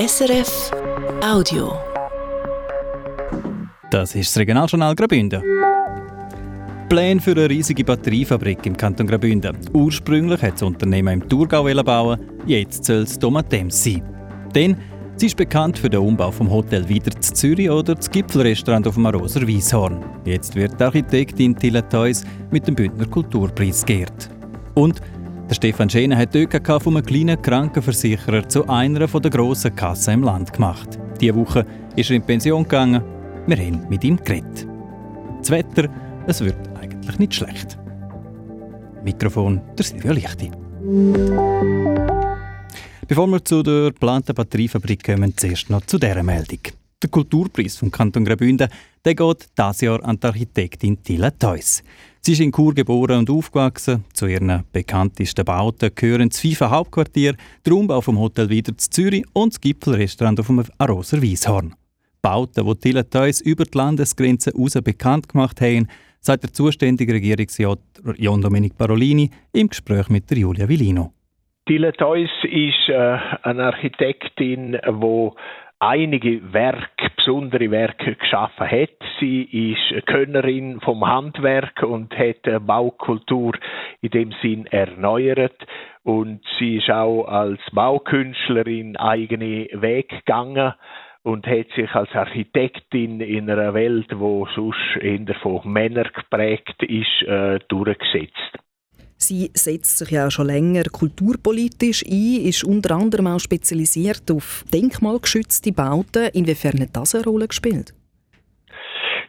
SRF Audio. Das ist das Regionaljournal Graubünden. Pläne für eine riesige Batteriefabrik im Kanton Graubünden. Ursprünglich hat das Unternehmen im Thurgau bauen, jetzt soll es Domatems sein. Denn sie ist bekannt für den Umbau vom Hotel wieder zu Zürich oder das Gipfelrestaurant auf dem Aroser Wieshorn. Jetzt wird die Architektin Tilla Theus mit dem Bündner Kulturpreis geehrt. Und der Stefan Schäne hat die ÖKK einem kleinen Krankenversicherer zu einer der grossen Kassen im Land gemacht. Diese Woche ist er in Pension gegangen. Wir haben mit ihm geredet. Das Wetter, es wird eigentlich nicht schlecht. Mikrofon der Silvia Lichti. Bevor wir zu der geplanten Batteriefabrik kommen, zuerst noch zu dieser Meldung. Der Kulturpreis vom Kanton Graubünden der geht dieses Jahr an die Architektin Tilla Theus. Sie ist in Chur geboren und aufgewachsen. Zu ihren bekanntesten Bauten gehören das FIFA Hauptquartier, der Umbau vom Hotel wieder zu Zürich und das Gipfelrestaurant auf dem Aroser Wieshorn. Bauten, die Tilla Theus über die Landesgrenzen hinaus bekannt gemacht haben, sagt der zuständige Regierungsrat John Domenic Parolini im Gespräch mit Julia Villino. Tilla Theus ist äh, eine Architektin, die einige Werke, besondere Werke geschaffen hat. Sie ist Könnerin vom Handwerk und hat Baukultur in dem Sinn erneuert. Und sie ist auch als Baukünstlerin eigene Weg gegangen und hat sich als Architektin in einer Welt, wo sonst eher von Männern geprägt ist, äh, durchgesetzt. Sie setzt sich ja auch schon länger kulturpolitisch ein, ist unter anderem auch spezialisiert auf denkmalgeschützte Bauten. Inwiefern hat das eine Rolle gespielt?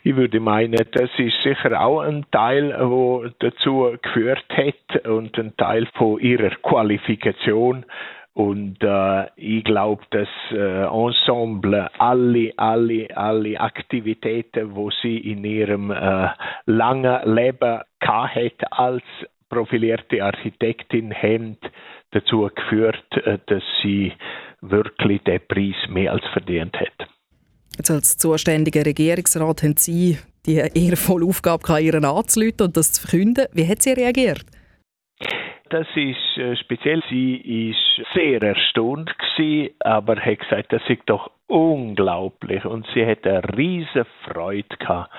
Ich würde meinen, das ist sicher auch ein Teil, der dazu geführt hat und ein Teil von ihrer Qualifikation. Und äh, ich glaube, das äh, Ensemble, alle, alle, alle Aktivitäten, wo sie in ihrem äh, langen Leben hat als profilierte Architektin haben dazu geführt, äh, dass sie wirklich den Preis mehr als verdient hat. Jetzt als zuständiger Regierungsrat haben Sie die ehrenvolle Aufgabe, Ihren anzuleiten und das zu verkünden. Wie hat sie reagiert? Das ist äh, speziell. Sie ist sehr erstaunt gewesen, aber hat gesagt, das ist doch unglaublich und sie hat eine riesige Freude gehabt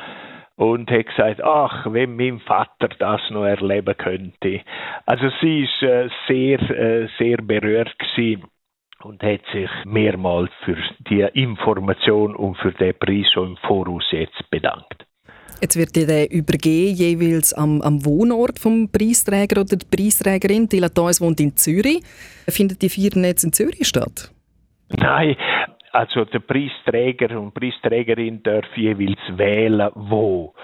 und hat gesagt, ach, wenn mein Vater das noch erleben könnte. Also sie ist äh, sehr, äh, sehr berührt gewesen und hat sich mehrmals für die Information und für den Preis schon im Voraus jetzt bedankt. Jetzt wird der übergeben, jeweils am, am Wohnort vom Preisträger oder der Preisträgerin. Die Latois wohnt in Zürich. Findet die Feiern jetzt in Zürich statt? Nein, also der Preisträger und Preisträgerin darf jeweils wählen, wo.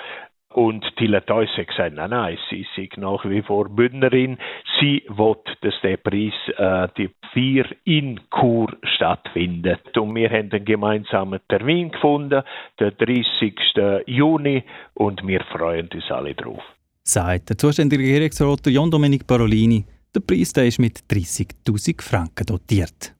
Und Tilla Theus hat gesagt, nein, nein, sie ist nach wie vor Bündnerin. Sie will, dass der Preis, äh, die vier in Chur stattfindet. Und wir haben einen gemeinsamen Termin gefunden, den 30. Juni, und wir freuen uns alle drauf. Sagt der zuständige Regierungsrat John Domenic Parolini. Der Preis der ist mit 30.000 Franken dotiert.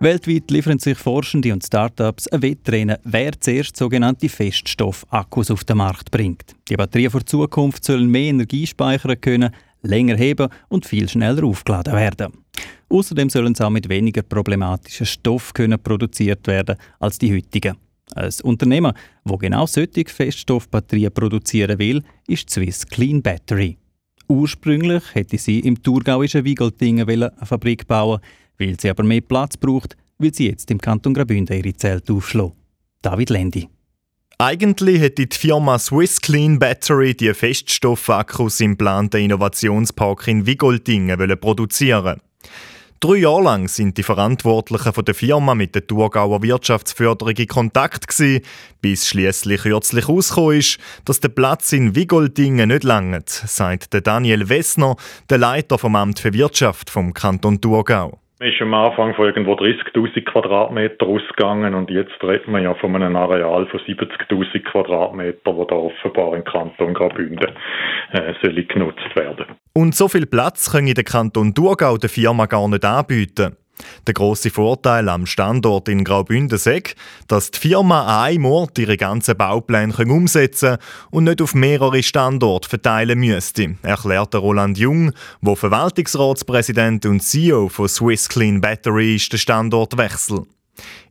Weltweit liefern sich Forschende und Startups ein Wettrennen, wer zuerst sogenannte Feststoffakkus auf den Markt bringt. Die Batterien für die Zukunft sollen mehr Energie speichern können, länger heben und viel schneller aufgeladen werden. Außerdem sollen sie auch mit weniger problematischen Stoffen können produziert werden als die heutigen. Ein Unternehmen, wo genau solche Feststoffbatterien produzieren will, ist Swiss Clean Battery. Ursprünglich hätte sie im thurgauischen Wiegoldingen eine Fabrik bauen weil sie aber mehr Platz braucht, will sie jetzt im Kanton Graubünden ihre Zelte aufschlagen. David Lendi. Eigentlich hätte die Firma Swiss Clean Battery die Feststoffakkus im geplanten Innovationspark in Wigoldingen produzieren Drei Jahre lang sind die Verantwortlichen der Firma mit der Thurgauer Wirtschaftsförderung in Kontakt gewesen, bis schließlich kürzlich herausgekommen ist, dass der Platz in Wigoldingen nicht langt, sagt Daniel Wessner, der Leiter vom Amt für Wirtschaft vom Kanton Thurgau. Man ist am Anfang von irgendwo 30.000 Quadratmeter ausgegangen und jetzt reden wir ja von einem Areal von 70.000 Quadratmeter, wo da offenbar im Kanton Graubünden äh, genutzt werden. Und so viel Platz können der Kanton Thurgau der Firma gar nicht anbieten. Der große Vorteil am Standort in Graubünden ist, dass die Firma an einem Ort ihre ganzen Baupläne umsetzen kann und nicht auf mehrere Standorte verteilen müsste, erklärt Roland Jung, der Verwaltungsratspräsident und CEO von Swiss Clean Battery ist, der Standortwechsel.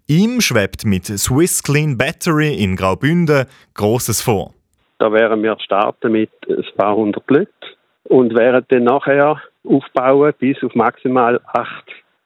Ihm schwebt mit Swiss Clean Battery in Graubünden Großes vor. Da wären wir starten mit ein paar hundert Leuten und wären dann nachher aufbauen bis auf maximal 8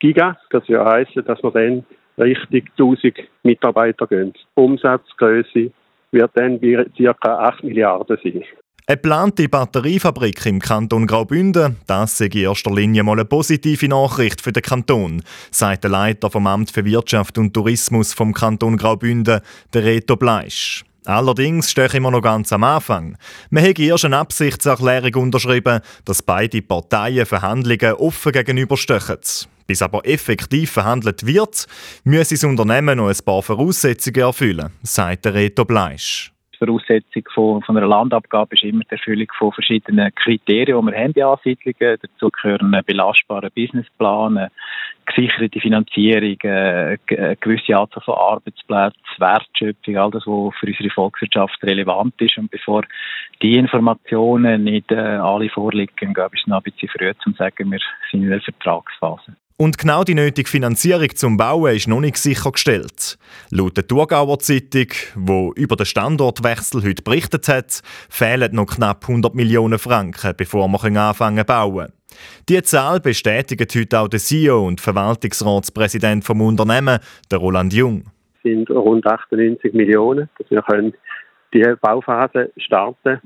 Giga. Das würde heißen, dass wir dann richtig 1000 Mitarbeiter gehen. Umsatzgröße wird dann bei ca. 8 Milliarden sein. Eine geplante Batteriefabrik im Kanton Graubünden, das sei in erster Linie mal eine positive Nachricht für den Kanton, sagt der Leiter vom Amt für Wirtschaft und Tourismus vom Kanton Graubünden, der Reto Bleisch. Allerdings stehe immer noch ganz am Anfang. Man hätte erst eine Absichtserklärung unterschrieben, dass beide Parteien Verhandlungen offen gegenüberstehen. Bis aber effektiv verhandelt wird, müsse das Unternehmen noch ein paar Voraussetzungen erfüllen, sagt der Reto Bleisch. Voraussetzung von, von einer Landabgabe ist immer die Erfüllung von verschiedenen Kriterien, die wir haben bei Ansiedlungen. Dazu gehören ein belastbarer gesicherte Finanzierung, eine gewisse Anzahl von Arbeitsplätzen, Wertschöpfung, all das, was für unsere Volkswirtschaft relevant ist. Und bevor die Informationen nicht äh, alle vorliegen, glaube ich, es noch ein bisschen früh zu sagen, wir sind in der Vertragsphase. Und genau die nötige Finanzierung zum Bauen ist noch nicht sichergestellt. Laut der Thurgauer Zeitung, die über den Standortwechsel heute berichtet hat, fehlen noch knapp 100 Millionen Franken, bevor wir anfangen zu bauen. Die Zahl bestätigt heute auch der CEO und Verwaltungsratspräsident vom Unternehmen, der Roland Jung. Es sind rund 98 Millionen, dass wir können die Bauphase starten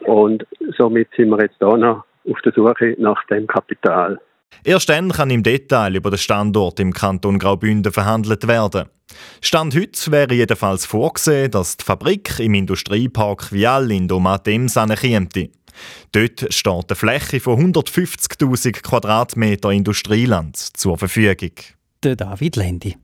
und somit sind wir jetzt hier noch auf der Suche nach dem Kapital. Erst dann kann im Detail über den Standort im Kanton Graubünden verhandelt werden. Stand heute wäre jedenfalls vorgesehen, dass die Fabrik im Industriepark Vial in Domatems käme. Dort steht eine Fläche von 150.000 Quadratmeter Industrieland zur Verfügung. Der David Lendi.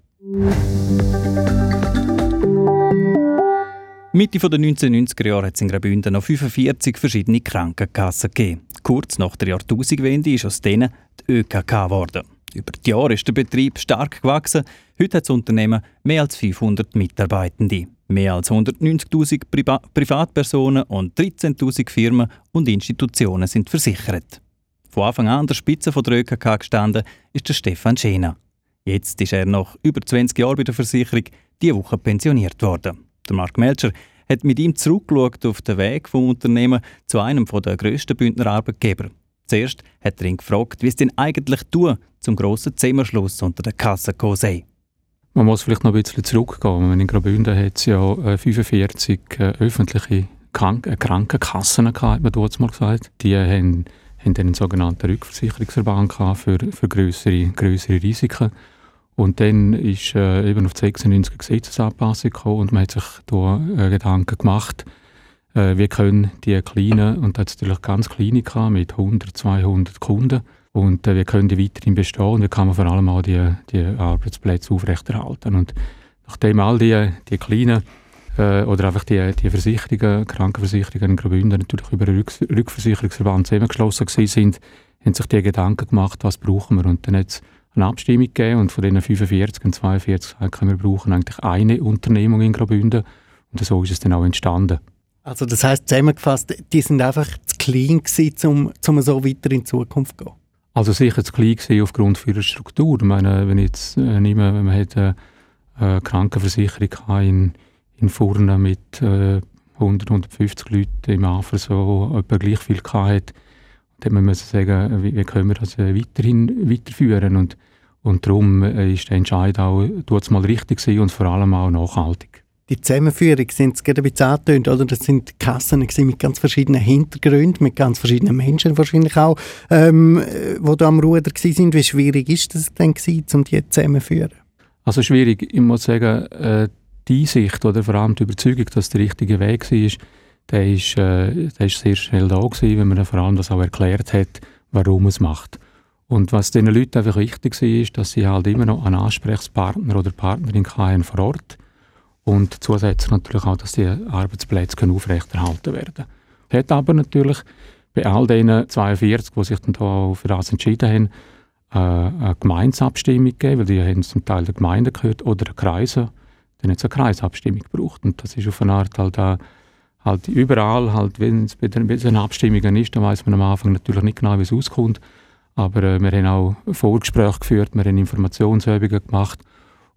Mitte der 1990er Jahre hat es in Graubünden noch 45 verschiedene Krankenkassen gegeben. Kurz nach der Jahrtausendwende ist aus denen die ÖKK geworden. Über die Jahre ist der Betrieb stark gewachsen. Heute hat das Unternehmen mehr als 500 Mitarbeitende. Mehr als 190.000 Priva Privatpersonen und 13.000 Firmen und Institutionen sind versichert. Von Anfang an an der Spitze der ÖKK gestanden ist der Stefan Schena. Jetzt ist er nach über 20 Jahren bei der Versicherung diese Woche pensioniert worden. Der Mark Melcher hat mit ihm zurückgeschaut auf den Weg vom Unternehmen zu einem der grössten Bündner Arbeitgeber. Zuerst hat er ihn gefragt, wie es denn eigentlich tut, zum grossen Zusammenschluss unter der Kasse sei. Man muss vielleicht noch ein bisschen zurückgehen. In Graubünden hat es ja 45 äh, äh, öffentliche Krank äh, Krankenkassen gehabt, hat man dort mal gesagt. Die haben, haben einen sogenannten Rückversicherungsverband für, für größere Risiken. Und dann ist äh, eben auf die 96 Gesetzesanpassung gekommen und man hat sich da äh, Gedanken gemacht, äh, wie können die kleinen, und da hat natürlich ganz kleine gehabt, mit 100, 200 Kunden, und äh, wie können die weiterhin bestehen und wie kann man vor allem auch die, die Arbeitsplätze aufrechterhalten. Und nachdem all die, die kleinen äh, oder einfach die, die Versicherungen, Krankenversicherungen in Graubünden natürlich über einen Rückversicherungsverband zusammengeschlossen sind, haben sich die Gedanken gemacht, was brauchen wir. Und dann hat eine Abstimmung gegeben und von diesen 45 und 42 gesagt, wir brauchen eigentlich eine Unternehmung in Graubünden und so ist es dann auch entstanden. Also das heißt zusammengefasst, die sind einfach zu klein gewesen, um, um so weiter in die Zukunft zu gehen? Also sicher zu klein gewesen aufgrund ihrer Struktur. Ich meine, wenn jetzt äh, nehme, wenn man eine, äh, eine Krankenversicherung in, in Furnen mit äh, 100, 150 Leuten im AFR so etwa gleich viel dann muss man sagen, wie, wie können wir das äh, weiterhin weiterführen und, und darum äh, ist der Entscheid auch mal richtig gewesen und vor allem auch nachhaltig. Die Zusammenführung sind es gerade ein bisschen angetönt, oder? Das sind Kassen mit ganz verschiedenen Hintergründen, mit ganz verschiedenen Menschen wahrscheinlich auch, ähm, die da am Ruder waren. Wie schwierig ist das denn gewesen, um die zusammenzuführen? Also schwierig, ich muss sagen, äh, die Einsicht oder vor allem die Überzeugung, dass der richtige Weg war, der ist, äh, der ist sehr schnell da gewesen, wenn man vor allem das auch erklärt hat, warum es macht. Und was diesen Leuten einfach wichtig war, ist, dass sie halt immer noch einen Ansprechpartner oder Partnerin hatten vor Ort und zusätzlich natürlich auch, dass die Arbeitsplätze aufrechterhalten werden können. Hat aber natürlich bei all diesen 42, die sich dann da für das entschieden haben, eine Gemeinsabstimmung gegeben, weil die haben zum Teil der Gemeinde gehört, oder der Kreise. Dann hat es eine Kreisabstimmung gebraucht. Und das ist auf eine Art halt auch halt überall, halt, wenn es bei den Abstimmungen ist, dann weiß man am Anfang natürlich nicht genau, wie es auskommt. Aber äh, wir haben auch Vorgespräche geführt, wir haben Informationsübungen gemacht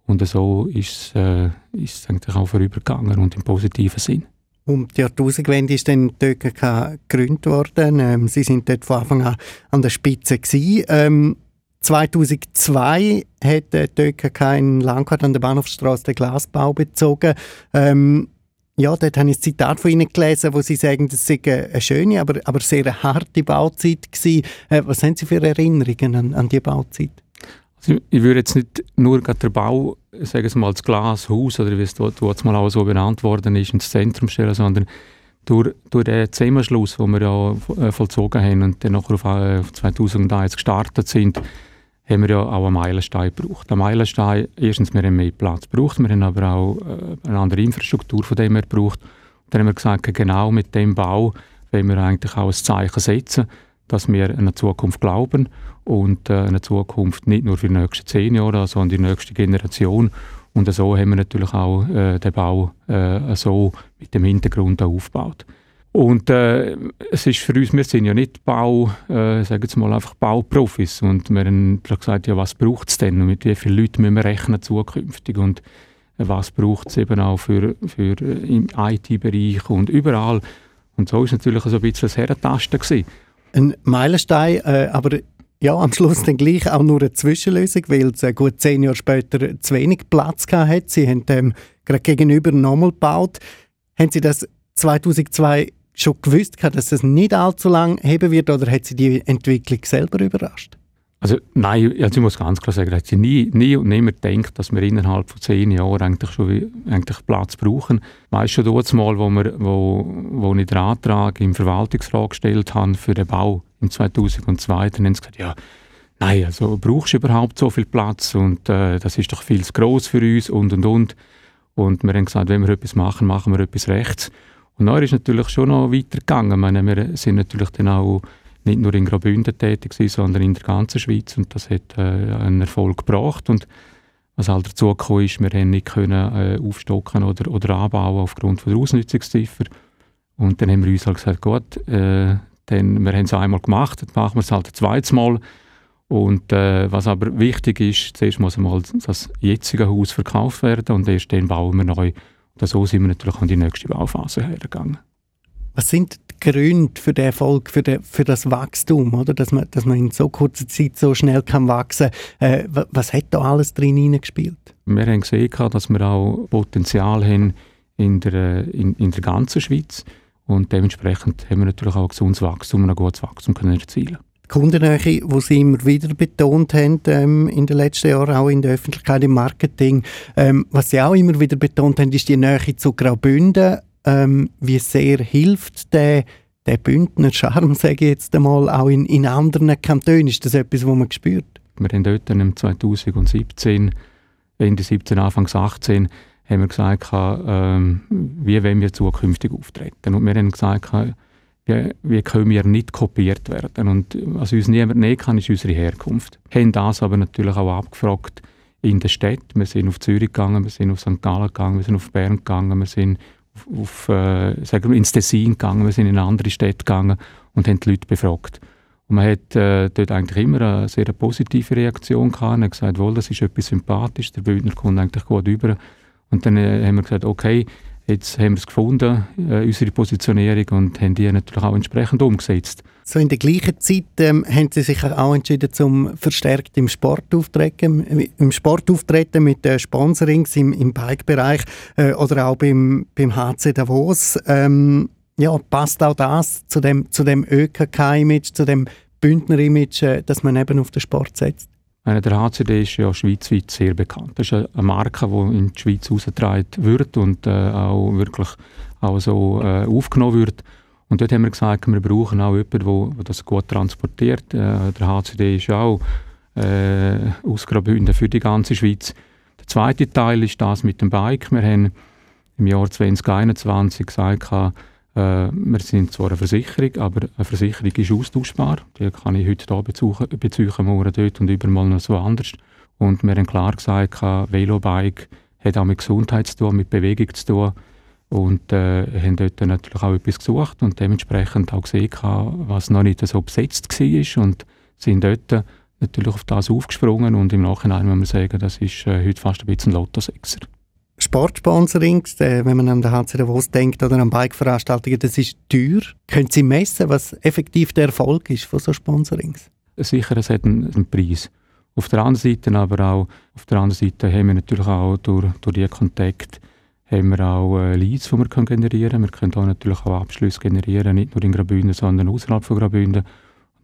und so ist, äh, es eigentlich auch vorübergegangen und im positiven Sinn. Um die Jahrtausendwende ist dann die ÖKK gegründet worden. Ähm, Sie sind dort von Anfang an an der Spitze gewesen. Ähm, 2002 hat die ÖKK in Langquart an der Bahnhofstraße den Glasbau bezogen. Ähm, ja, dort habe ich ein Zitat von Ihnen gelesen, wo Sie sagen, das sei eine schöne, aber, aber sehr eine harte Bauzeit gewesen. Äh, was haben Sie für Erinnerungen an, an die Bauzeit? Also ich würde jetzt nicht nur den Bau, sagen wir mal, das Glashaus oder wie es dort, dort mal auch so benannt worden ist, ins Zentrum stellen, sondern durch, durch den Zusammenschluss, den wir ja äh, vollzogen haben und dann nachher auf 2001 äh, gestartet sind, haben wir ja auch einen Meilenstein gebraucht. Ein Meilenstein, erstens, wir haben mehr Platz gebraucht, wir haben aber auch äh, eine andere Infrastruktur von dem wir gebraucht. Dann haben wir gesagt, genau mit dem Bau wollen wir eigentlich auch ein Zeichen setzen, dass wir an eine Zukunft glauben und äh, eine Zukunft nicht nur für die nächsten zehn Jahre, sondern die nächste Generation. Und so haben wir natürlich auch äh, den Bau so mit dem Hintergrund aufgebaut. Und äh, es ist für uns, wir sind ja nicht Bau, äh, sagen wir mal einfach Bauprofis und wir haben gesagt, ja was braucht es denn und mit wie vielen Leuten müssen wir rechnen zukünftig und äh, was braucht es eben auch für, für äh, im IT-Bereich und überall. Und so ist natürlich so ein bisschen das Herrentasten gewesen. Ein Meilenstein, äh, aber ja, am Schluss dann gleich auch nur eine Zwischenlösung, weil es äh, gut zehn Jahre später zu wenig Platz hatte. Sie haben ähm, gerade gegenüber nochmal gebaut. Haben Sie das 2002 schon gewusst, dass es nicht allzu lange heben wird oder hat Sie die Entwicklung selber überrascht? Also nein, also ich muss ganz klar sagen, ich nie, nie und nimmer denkt, dass wir innerhalb von zehn Jahren eigentlich schon eigentlich Platz brauchen. Weißt schon dort mal, wo, wir, wo, wo ich den Antrag im Verwaltungsrat gestellt habe für den Bau im 2002, dann haben sie gesagt, ja, nein, also brauchst du überhaupt so viel Platz und äh, das ist doch viel zu gross für uns und und und. Und wir haben gesagt, wenn wir etwas machen, machen wir etwas rechts. Und dann ist natürlich schon noch weitergegangen. Meine, wir sind natürlich dann auch nicht nur in Graubünden tätig gewesen, sondern in der ganzen Schweiz und das hat äh, einen Erfolg gebracht. Und was halt dazu gekommen ist, wir haben nicht können, äh, aufstocken oder, oder anbauen aufgrund von der Ausnutzungsziffer. Und dann haben wir uns halt gesagt, gut, äh, dann, wir haben es einmal gemacht, dann machen wir es halt ein zweites Mal. Und äh, was aber wichtig ist, zuerst muss einmal das jetzige Haus verkauft werden und erst dann bauen wir neu. Und so sind wir natürlich an die nächste Bauphase hergegangen. Was sind die Gründe für den Erfolg, für, den, für das Wachstum, oder? Dass, man, dass man in so kurzer Zeit so schnell kann wachsen kann? Äh, was hat da alles drin hineingespielt? Wir haben gesehen, dass wir auch Potenzial haben in der, in, in der ganzen Schweiz und dementsprechend haben wir natürlich auch ein gesundes Wachstum und ein gutes Wachstum können erzielen Kundennähe, die Sie immer wieder betont haben ähm, in den letzten Jahren, auch in der Öffentlichkeit, im Marketing. Ähm, was Sie auch immer wieder betont haben, ist die Nähe zu Graubünden ähm, wie sehr hilft der, der Bündner Charme, sage ich jetzt einmal, auch in, in anderen Kantonen? Ist das etwas, was man spürt? Wir haben dort im 2017, Ende 17, Anfang 18, haben wir gesagt, ähm, wie wollen wir zukünftig auftreten. Und wir haben gesagt, wie, wie können wir nicht kopiert werden. Und was uns niemand nehmen kann, ist unsere Herkunft. Wir haben das aber natürlich auch abgefragt in der Stadt. Wir sind auf Zürich gegangen, wir sind auf St. Gallen gegangen, wir sind auf Bern gegangen, wir sind auf, äh, sagen wir, ins Tessin gegangen, wir sind in andere Städte gegangen und haben die Leute befragt. Und man hat äh, dort eigentlich immer eine sehr positive Reaktion gehabt. Man hat gesagt, wohl, das ist etwas sympathisch, der Bündner kommt eigentlich gut über. Und dann äh, haben wir gesagt, okay, Jetzt haben wir es gefunden, äh, unsere Positionierung, und haben die natürlich auch entsprechend umgesetzt. So in der gleichen Zeit ähm, haben Sie sich auch entschieden, zum verstärkt im Sport auftreten, im Sport auftreten mit äh, Sponsorings im, im Bike-Bereich äh, oder auch beim, beim HC Davos. Ähm, ja, passt auch das zu dem, zu dem ÖKK-Image, zu dem Bündner-Image, äh, dass man eben auf den Sport setzt? Meine, der HCD ist ja schweizweit sehr bekannt. Das ist eine Marke, die in die Schweiz ausgetragen wird und äh, auch wirklich auch so äh, aufgenommen wird. Und dort haben wir gesagt, wir brauchen auch jemanden, der das gut transportiert. Äh, der HCD ist auch äh, aus für die ganze Schweiz. Der zweite Teil ist das mit dem Bike. Wir haben im Jahr 2021 gesagt, äh, Äh, wir sind zwar eine Versicherung, aber eine Versicherung ist austauschbar. Die kann ich heute hier beziehen, beziehen morgen dort und übermal noch so anders. Und wir haben klar gesagt, Velobike hat auch mit Gesundheit zu tun, mit Bewegung zu tun. Und äh, haben dort natürlich auch etwas gesucht und dementsprechend auch gesehen, was noch nicht so besetzt war. Und sind dort natürlich auf das aufgesprungen und im Nachhinein muss man sagen, das ist äh, heute fast ein bisschen ein Lottosechser. Sportsponsoring, äh, wenn man an den HC Davos denkt oder an Bike-Veranstaltungen, das ist teuer. Können Sie messen, was effektiv der Erfolg ist von so Sponsorings? Sicher, es hat einen, Preis. Auf der anderen Seite aber auch, auf der anderen Seite haben wir natürlich auch durch, durch diese Kontakte haben wir auch äh, Leads, die wir generieren können. Wir können auch natürlich auch Abschlüsse generieren, nicht nur in Graubünden, sondern außerhalb von Graubünden.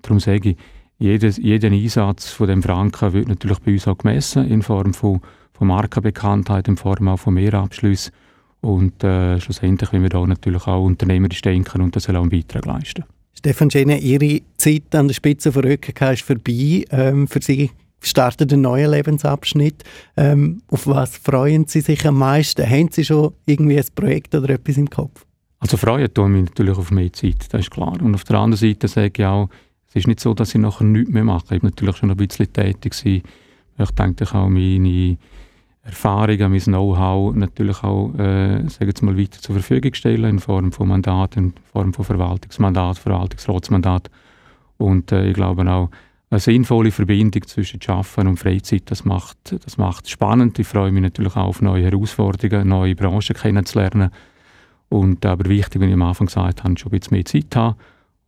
darum sage ich, jedes, jeder Einsatz von dem Franken wird natürlich bei uns auch gemessen in Form von, von Markenbekanntheit, in Form auch von Mehrabschlüssen. Und äh, schlussendlich wollen wir da natürlich auch unternehmerisch denken und das auch einen Beitrag leisten. Stefan Schene, Ihre Zeit an der Spitze von ÖKK ist vorbei. Ähm, für Sie startet ein neuer Lebensabschnitt. Ähm, auf was freuen Sie sich am meisten? Haben Sie schon irgendwie ein Projekt oder etwas im Kopf? Also freuen tun mich natürlich auf mehr Zeit, das ist klar. Und auf der anderen Seite sage ich auch, es ist nicht so, dass ich nachher nichts mehr mache. Ich war natürlich schon ein bisschen tätig. Gewesen. Ich denke auch meine Erfahrungen, mein Know-how natürlich auch äh, sagen wir mal, weiter zur Verfügung stellen in Form von Mandaten, in Form von Verwaltungsmandat, Verwaltungsratsmandat. Und äh, ich glaube auch, eine sinnvolle Verbindung zwischen Schaffen und Freizeit, das macht, das macht spannend. Ich freue mich natürlich auch auf neue Herausforderungen, neue Branchen kennenzulernen. Und aber wichtig, wie ich am Anfang gesagt habe, schon ein bisschen mehr Zeit haben.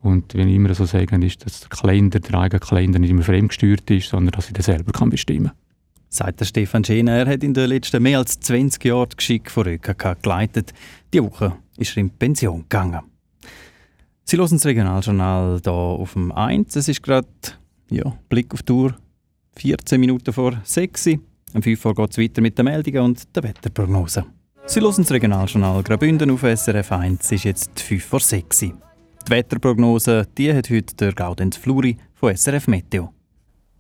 Und wenn ich immer so sage, ist, dass der Kalender, der eigene Kalender nicht immer fremdgesteuert ist, sondern dass ich den selber kann bestimmen kann. Sagt der Stefan Schäner, er hat in den letzten mehr als 20 Jahren die Geschick von ÖKK geleitet. Die Woche ist er in Pension gegangen. Sie hören das Regionaljournal hier auf dem 1. Es ist gerade ja, Blick auf die Uhr, 14 Minuten vor 6 Uhr. Um 5 Uhr geht es weiter mit den Meldungen und der Wetterprognose. Sie hören das Regionaljournal Graubünden auf SRF 1. Es ist jetzt 5 vor 6 Uhr. Die Wetterprognose die hat heute der Gaudenz Fluri von SRF Meteo.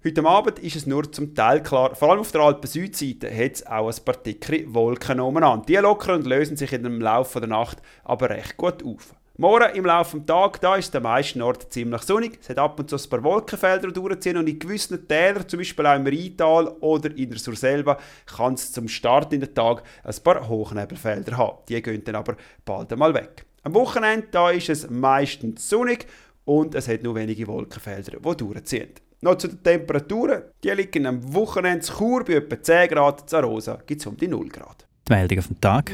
Heute Abend ist es nur zum Teil klar. Vor allem auf der Alpen-Südseite hat es auch ein paar dicke Wolken umeinander. Die lockern und lösen sich in dem Laufe der Nacht aber recht gut auf. Morgen im Laufe des Tages da ist der meisten Orten ziemlich sonnig. Es hat ab und zu ein paar Wolkenfelder durchziehen und in gewissen Tälern, zum Beispiel auch im Rheintal oder in der Surselva, kann es zum Start in den Tag ein paar Hochnebelfelder haben. Die gehen dann aber bald einmal weg. Am Wochenende da ist es meistens sonnig und es hat nur wenige Wolkenfelder, die durchziehen. Noch zu den Temperaturen. Die liegen am Wochenende in Chur bei etwa 10 Grad, in Arosa gibt es um die 0 Grad. Die Meldung auf den Tag.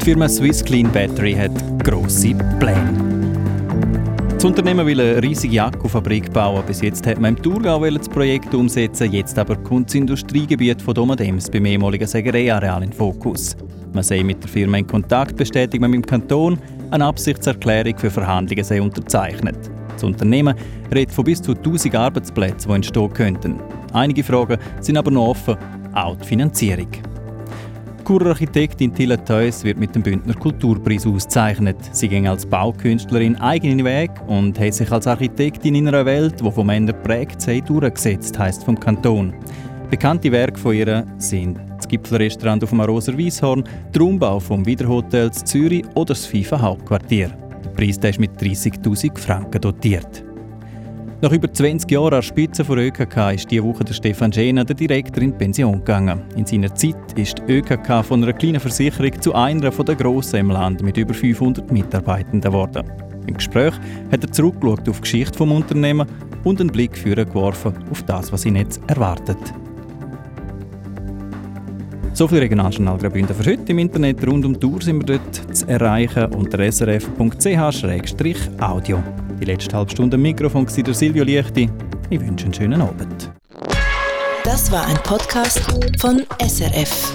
Die Firma Swiss Clean Battery hat grosse Pläne. Das Unternehmen will eine riesige Akkufabrik bauen. Bis jetzt hat man im Thurgau das Projekt umsetzen, jetzt aber kommt das Industriegebiet von Domadems beim ehemaligen Sägereiareal in Fokus. Man sei mit der Firma in Kontakt, bestätigt man mit dem Kanton, eine Absichtserklärung für Verhandlungen sei unterzeichnet. Das Unternehmen redet von bis zu 1000 Arbeitsplätzen, die entstehen könnten. Einige Fragen sind aber noch offen, auch die Finanzierung. Churer Architektin Tilla Theus wird mit dem Bündner Kulturpreis ausgezeichnet. Sie ging als Baukünstlerin eigenen Weg und hat sich als Architektin in einer Welt, die von Männern prägt sei, durchgesetzt, heisst vom Kanton. Bekannte Werke von ihr sind das Gipfelrestaurant auf dem Aroser Wieshorn, der Umbau vom Wiederhotel in Zürich oder das FIFA Hauptquartier. Der Preis ist mit 30.000 Franken dotiert. Nach über 20 Jahren an der Spitze von ÖKK ist diese Woche der Stefan Schäner, der Direktor, in Pension gegangen. In seiner Zeit ist die ÖKK von einer kleinen Versicherung zu einer der grossen im Land mit über 500 Mitarbeitenden geworden. Im Gespräch hat er zurückgeschaut auf die Geschichte des Unternehmens und einen Blick geworfen auf das, was ihn jetzt erwartet. So viel Regionaljournal Graubünden für heute. Im Internet rund um die Tour sind wir dort zu erreichen unter srf.ch-audio. Die letzte halbe Stunde Mikrofon war der Silvio Liechti. Ich wünsche einen schönen Abend. Das war ein Podcast von SRF.